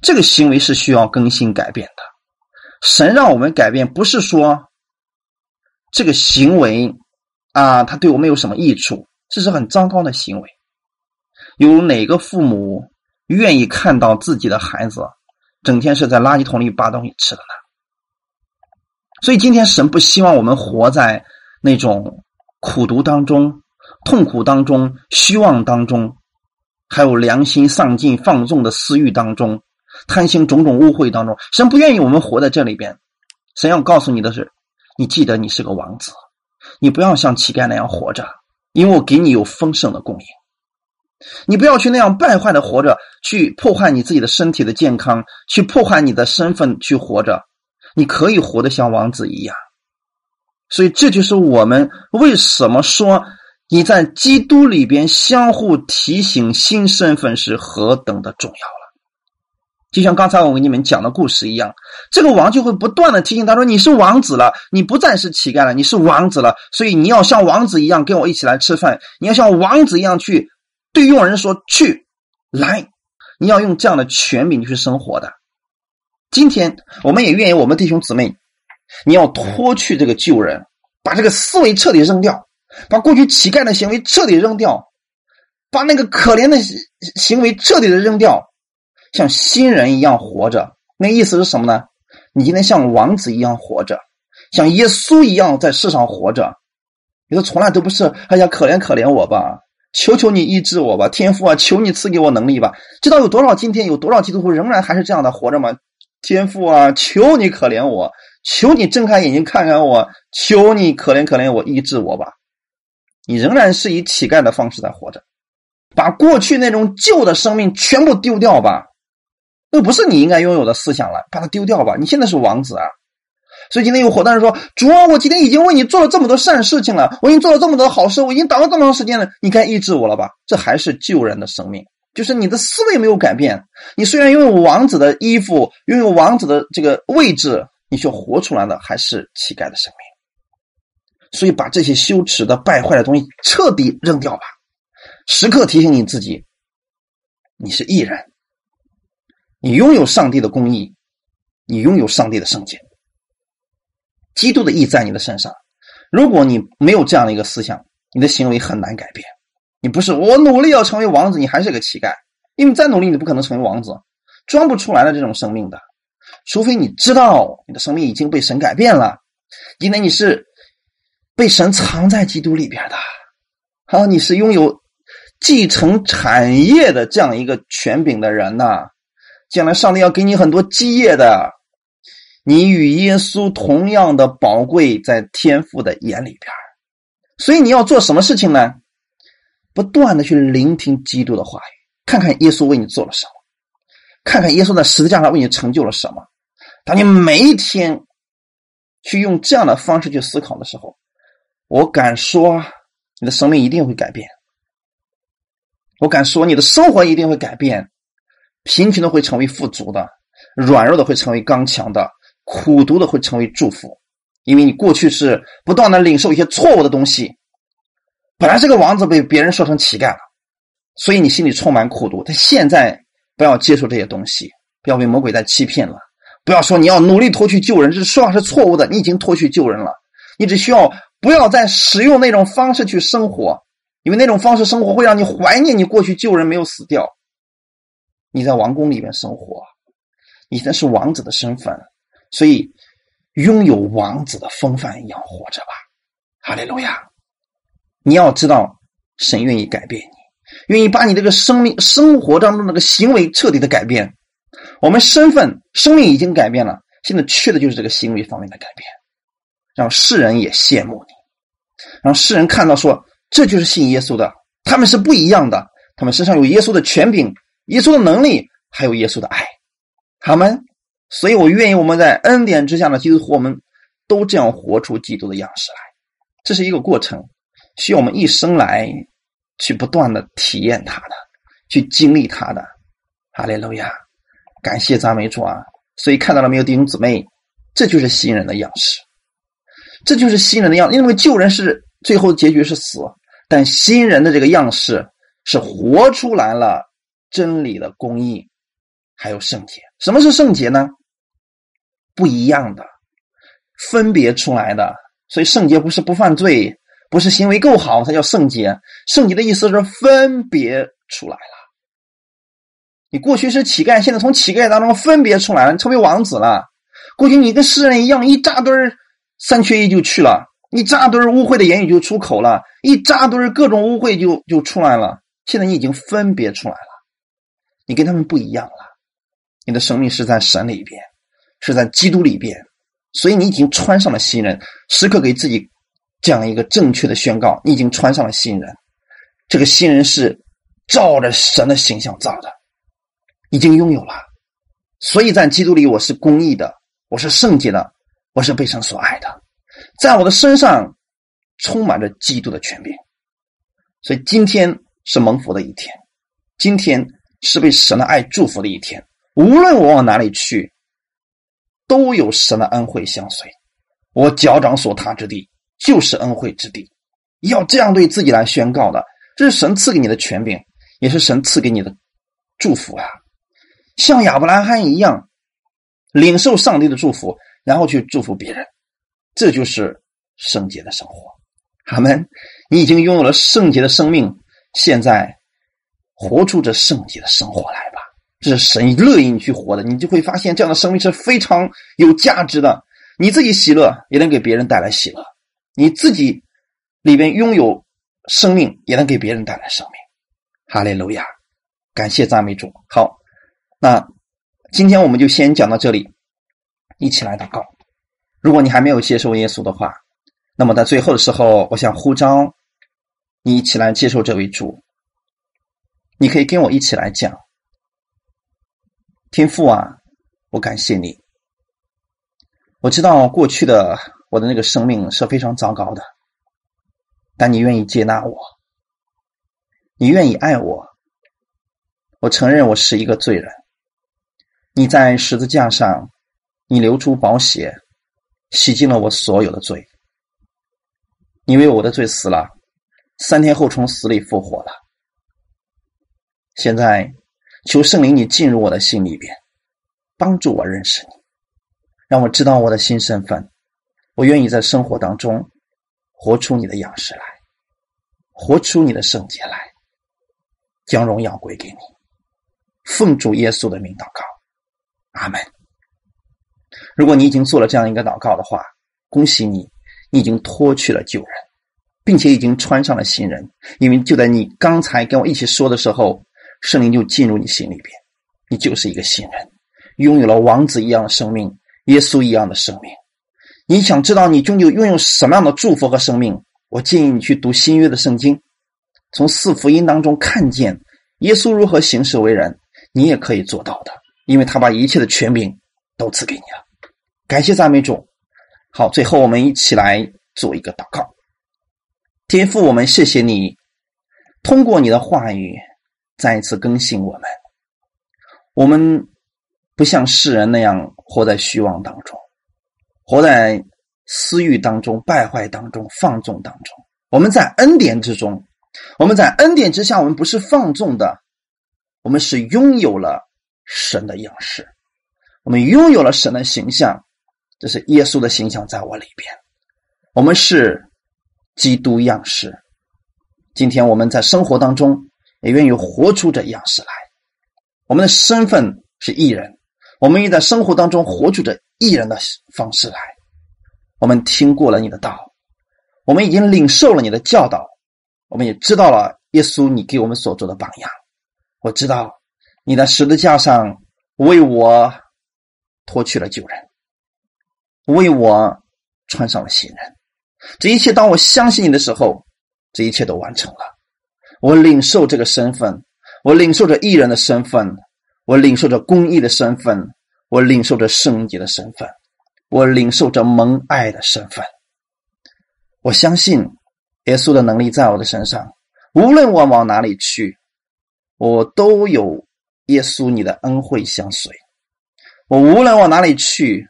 这个行为是需要更新改变的。神让我们改变，不是说这个行为啊，他对我们有什么益处？这是很糟糕的行为。有哪个父母愿意看到自己的孩子整天是在垃圾桶里扒东西吃的呢？所以今天神不希望我们活在那种苦读当中、痛苦当中、虚妄当中，还有良心丧尽、放纵的私欲当中。贪心种种污秽当中，神不愿意我们活在这里边。神要告诉你的是，你记得你是个王子，你不要像乞丐那样活着，因为我给你有丰盛的供应。你不要去那样败坏的活着，去破坏你自己的身体的健康，去破坏你的身份去活着。你可以活得像王子一样。所以这就是我们为什么说你在基督里边相互提醒新身份是何等的重要。就像刚才我给你们讲的故事一样，这个王就会不断的提醒他说：“你是王子了，你不再是乞丐了，你是王子了，所以你要像王子一样跟我一起来吃饭，你要像王子一样去对佣人说去来，你要用这样的权柄去生活的。”今天我们也愿意，我们弟兄姊妹，你要脱去这个旧人，把这个思维彻底扔掉，把过去乞丐的行为彻底扔掉，把那个可怜的行为彻底的扔掉。像新人一样活着，那意思是什么呢？你今天像王子一样活着，像耶稣一样在世上活着。你说从来都不是，哎呀，可怜可怜我吧，求求你医治我吧，天父啊，求你赐给我能力吧。知道有多少今天有多少基督徒仍然还是这样的活着吗？天父啊，求你可怜我，求你睁开眼睛看看我，求你可怜可怜我，医治我吧。你仍然是以乞丐的方式在活着，把过去那种旧的生命全部丢掉吧。那不是你应该拥有的思想了，把它丢掉吧。你现在是王子啊，所以今天有伙伴说：“主啊，我今天已经为你做了这么多善事情了，我已经做了这么多好事，我已经祷告这么长时间了，你该医治我了吧？”这还是救人的生命，就是你的思维没有改变。你虽然拥有王子的衣服，拥有王子的这个位置，你却活出来的还是乞丐的生命。所以把这些羞耻的、败坏的东西彻底扔掉吧，时刻提醒你自己，你是艺人。你拥有上帝的公义，你拥有上帝的圣洁，基督的义在你的身上。如果你没有这样的一个思想，你的行为很难改变。你不是我努力要成为王子，你还是个乞丐，因为再努力你不可能成为王子，装不出来的这种生命的。除非你知道你的生命已经被神改变了，因为你是被神藏在基督里边的，好，你是拥有继承产业的这样一个权柄的人呐。将来上帝要给你很多基业的，你与耶稣同样的宝贵，在天父的眼里边所以你要做什么事情呢？不断的去聆听基督的话语，看看耶稣为你做了什么，看看耶稣在十字架上为你成就了什么。当你每一天去用这样的方式去思考的时候，我敢说，你的生命一定会改变。我敢说，你的生活一定会改变。贫穷的会成为富足的，软弱的会成为刚强的，苦读的会成为祝福，因为你过去是不断的领受一些错误的东西。本来这个王子被别人说成乞丐了，所以你心里充满苦读。但现在不要接受这些东西，不要被魔鬼在欺骗了。不要说你要努力脱去救人，这说法是错误的。你已经脱去救人了，你只需要不要再使用那种方式去生活，因为那种方式生活会让你怀念你过去救人没有死掉。你在王宫里面生活，你那是王子的身份，所以拥有王子的风范一样活着吧。哈利路亚！你要知道，神愿意改变你，愿意把你这个生命、生活当中那个行为彻底的改变。我们身份、生命已经改变了，现在缺的就是这个行为方面的改变，让世人也羡慕你，让世人看到说，这就是信耶稣的，他们是不一样的，他们身上有耶稣的权柄、耶稣的能力，还有耶稣的爱。他们，所以我愿意我们在恩典之下的基督徒，我们都这样活出基督的样式来。这是一个过程，需要我们一生来去不断的体验它的，去经历它的。哈利路亚，感谢赞美主啊！所以看到了没有，弟兄姊妹，这就是新人的样式，这就是新人的样。因为旧人是最后结局是死，但新人的这个样式是活出来了真理的公义，还有圣洁。什么是圣洁呢？不一样的，分别出来的。所以圣洁不是不犯罪，不是行为够好才叫圣洁。圣洁的意思是分别出来了。你过去是乞丐，现在从乞丐当中分别出来了，成为王子了。过去你跟世人一样，一扎堆三缺一就去了，一扎堆污秽的言语就出口了，一扎堆各种污秽就就出来了。现在你已经分别出来了，你跟他们不一样了。你的生命是在神里边，是在基督里边，所以你已经穿上了新人。时刻给自己这样一个正确的宣告：你已经穿上了新人。这个新人是照着神的形象造的，已经拥有了。所以在基督里，我是公义的，我是圣洁的，我是被神所爱的，在我的身上充满着基督的权柄。所以今天是蒙福的一天，今天是被神的爱祝福的一天。无论我往哪里去，都有神的恩惠相随。我脚掌所踏之地，就是恩惠之地。要这样对自己来宣告的，这是神赐给你的权柄，也是神赐给你的祝福啊！像亚伯拉罕一样，领受上帝的祝福，然后去祝福别人，这就是圣洁的生活。阿门！你已经拥有了圣洁的生命，现在活出这圣洁的生活来吧。这是神乐意你去活的，你就会发现这样的生命是非常有价值的。你自己喜乐，也能给别人带来喜乐；你自己里边拥有生命，也能给别人带来生命。哈利路亚，感谢赞美主。好，那今天我们就先讲到这里，一起来祷告。如果你还没有接受耶稣的话，那么在最后的时候，我想呼召你一起来接受这位主。你可以跟我一起来讲。天父啊，我感谢你。我知道过去的我的那个生命是非常糟糕的，但你愿意接纳我，你愿意爱我。我承认我是一个罪人。你在十字架上，你流出宝血，洗净了我所有的罪。你为我的罪死了，三天后从死里复活了。现在。求圣灵，你进入我的心里边，帮助我认识你，让我知道我的新身份。我愿意在生活当中活出你的样式来，活出你的圣洁来，将荣耀归给你。奉主耶稣的名祷告，阿门。如果你已经做了这样一个祷告的话，恭喜你，你已经脱去了旧人，并且已经穿上了新人。因为就在你刚才跟我一起说的时候。圣灵就进入你心里边，你就是一个新人，拥有了王子一样的生命，耶稣一样的生命。你想知道你终究拥有什么样的祝福和生命？我建议你去读新约的圣经，从四福音当中看见耶稣如何行事为人，你也可以做到的，因为他把一切的权柄都赐给你了。感谢赞美主。好，最后我们一起来做一个祷告。天父，我们谢谢你，通过你的话语。再一次更新我们，我们不像世人那样活在虚妄当中，活在私欲当中、败坏当中、放纵当中。我们在恩典之中，我们在恩典之下，我们不是放纵的，我们是拥有了神的样式，我们拥有了神的形象，这是耶稣的形象在我里边。我们是基督样式。今天我们在生活当中。也愿意活出这样式来。我们的身份是艺人，我们也在生活当中活出这艺人的方式来。我们听过了你的道，我们已经领受了你的教导，我们也知道了耶稣你给我们所做的榜样。我知道你在十字架上为我脱去了旧人，为我穿上了新人。这一切，当我相信你的时候，这一切都完成了。我领受这个身份，我领受着艺人的身份，我领受着公义的身份，我领受着圣洁的身份，我领受着蒙爱的身份。我相信耶稣的能力在我的身上，无论我往哪里去，我都有耶稣你的恩惠相随。我无论往哪里去，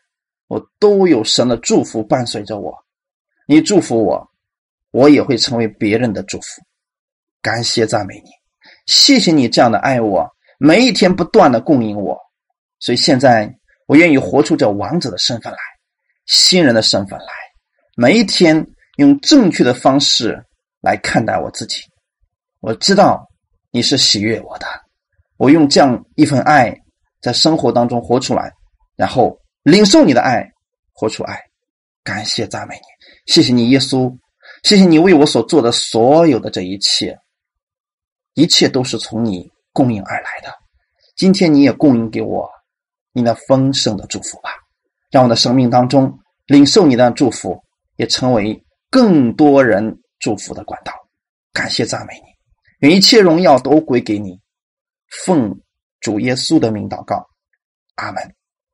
我都有神的祝福伴随着我。你祝福我，我也会成为别人的祝福。感谢赞美你，谢谢你这样的爱我，每一天不断的供应我。所以现在我愿意活出这王者的身份来，新人的身份来，每一天。用正确的方式来看待我自己，我知道你是喜悦我的。我用这样一份爱在生活当中活出来，然后领受你的爱，活出爱。感谢赞美你，谢谢你耶稣，谢谢你为我所做的所有的这一切，一切都是从你供应而来的。今天你也供应给我你那丰盛的祝福吧，让我的生命当中领受你的祝福，也成为。更多人祝福的管道，感谢赞美你，愿一切荣耀都归给你，奉主耶稣的名祷告，阿门。